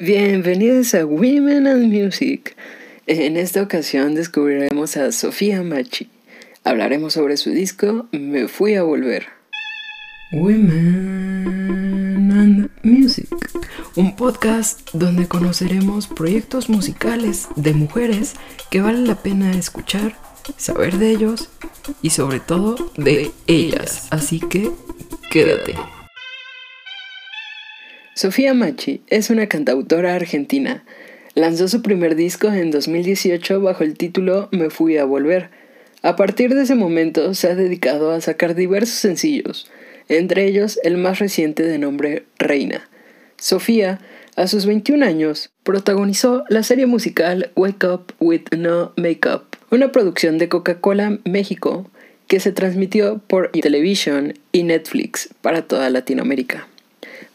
Bienvenidos a Women and Music. En esta ocasión descubriremos a Sofía Machi. Hablaremos sobre su disco Me Fui a Volver. Women and Music. Un podcast donde conoceremos proyectos musicales de mujeres que vale la pena escuchar, saber de ellos y sobre todo de ellas. Así que quédate. Sofía Machi es una cantautora argentina. Lanzó su primer disco en 2018 bajo el título Me fui a volver. A partir de ese momento se ha dedicado a sacar diversos sencillos, entre ellos el más reciente de nombre Reina. Sofía, a sus 21 años, protagonizó la serie musical Wake Up with No Makeup, una producción de Coca-Cola México que se transmitió por Television y Netflix para toda Latinoamérica.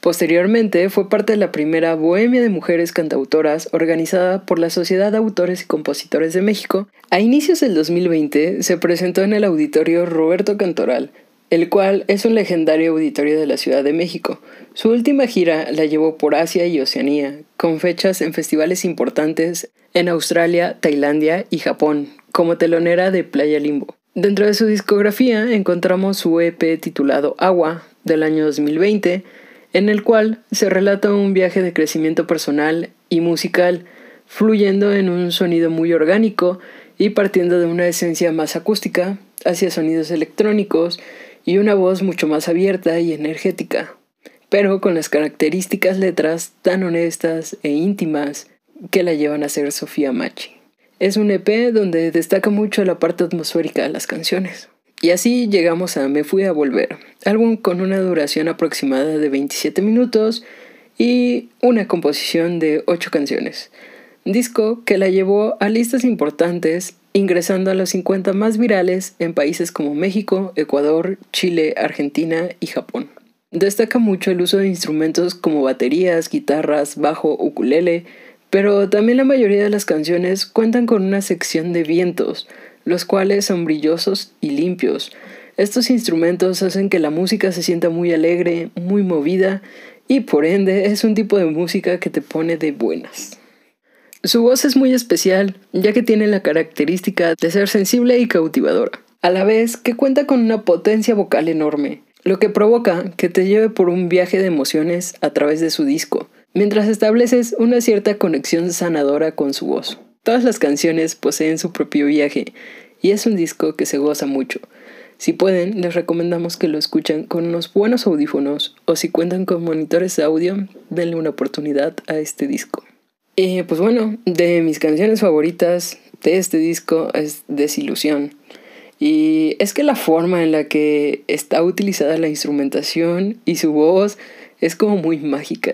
Posteriormente fue parte de la primera Bohemia de Mujeres Cantautoras organizada por la Sociedad de Autores y Compositores de México. A inicios del 2020 se presentó en el auditorio Roberto Cantoral, el cual es un legendario auditorio de la Ciudad de México. Su última gira la llevó por Asia y Oceanía, con fechas en festivales importantes en Australia, Tailandia y Japón, como telonera de Playa Limbo. Dentro de su discografía encontramos su EP titulado Agua del año 2020, en el cual se relata un viaje de crecimiento personal y musical, fluyendo en un sonido muy orgánico y partiendo de una esencia más acústica hacia sonidos electrónicos y una voz mucho más abierta y energética, pero con las características letras tan honestas e íntimas que la llevan a ser Sofía Machi. Es un EP donde destaca mucho la parte atmosférica de las canciones. Y así llegamos a Me Fui a Volver, álbum con una duración aproximada de 27 minutos y una composición de 8 canciones. Disco que la llevó a listas importantes, ingresando a los 50 más virales en países como México, Ecuador, Chile, Argentina y Japón. Destaca mucho el uso de instrumentos como baterías, guitarras, bajo, ukulele, pero también la mayoría de las canciones cuentan con una sección de vientos, los cuales son brillosos y limpios. Estos instrumentos hacen que la música se sienta muy alegre, muy movida y por ende es un tipo de música que te pone de buenas. Su voz es muy especial, ya que tiene la característica de ser sensible y cautivadora, a la vez que cuenta con una potencia vocal enorme, lo que provoca que te lleve por un viaje de emociones a través de su disco, mientras estableces una cierta conexión sanadora con su voz. Todas las canciones poseen su propio viaje y es un disco que se goza mucho. Si pueden, les recomendamos que lo escuchen con unos buenos audífonos o si cuentan con monitores de audio, denle una oportunidad a este disco. Y pues bueno, de mis canciones favoritas de este disco es Desilusión. Y es que la forma en la que está utilizada la instrumentación y su voz es como muy mágica.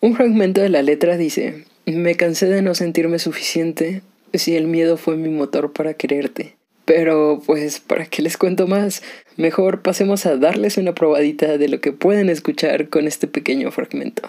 Un fragmento de la letra dice, me cansé de no sentirme suficiente si el miedo fue mi motor para quererte. Pero pues, ¿para qué les cuento más? Mejor pasemos a darles una probadita de lo que pueden escuchar con este pequeño fragmento.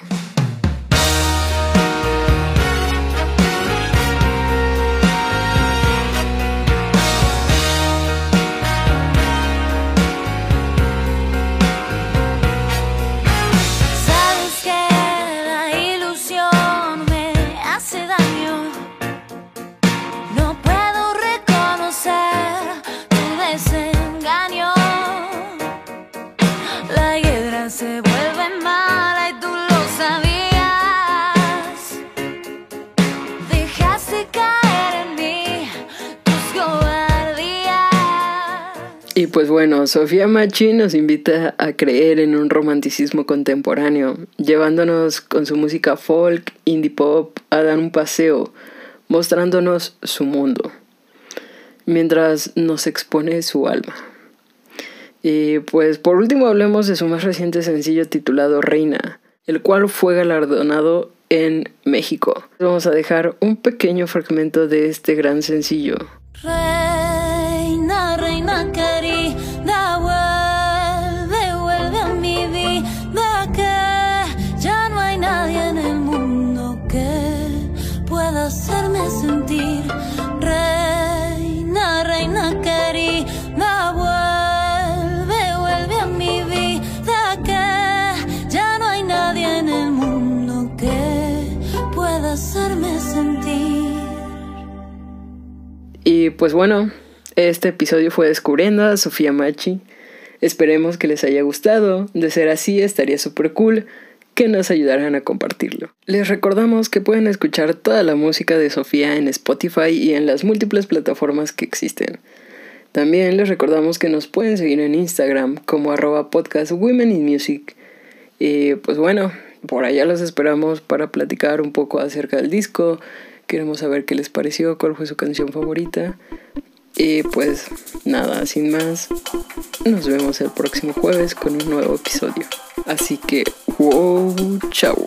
Pues bueno, Sofía Machi nos invita a creer en un romanticismo contemporáneo, llevándonos con su música folk, indie pop, a dar un paseo, mostrándonos su mundo, mientras nos expone su alma. Y pues por último hablemos de su más reciente sencillo titulado Reina, el cual fue galardonado en México. Vamos a dejar un pequeño fragmento de este gran sencillo. Reina, querida, vuelve, vuelve a mi vida que ya no hay nadie en el mundo que pueda hacerme sentir reina, reina querida, vuelve, vuelve a mi vida que ya no hay nadie en el mundo que pueda hacerme sentir. Y pues bueno este episodio fue descubriendo a Sofía Machi. Esperemos que les haya gustado. De ser así, estaría súper cool que nos ayudaran a compartirlo. Les recordamos que pueden escuchar toda la música de Sofía en Spotify y en las múltiples plataformas que existen. También les recordamos que nos pueden seguir en Instagram como arroba podcast Women in Music. Y pues bueno, por allá los esperamos para platicar un poco acerca del disco. Queremos saber qué les pareció, cuál fue su canción favorita. Y pues nada, sin más, nos vemos el próximo jueves con un nuevo episodio. Así que, wow, chao.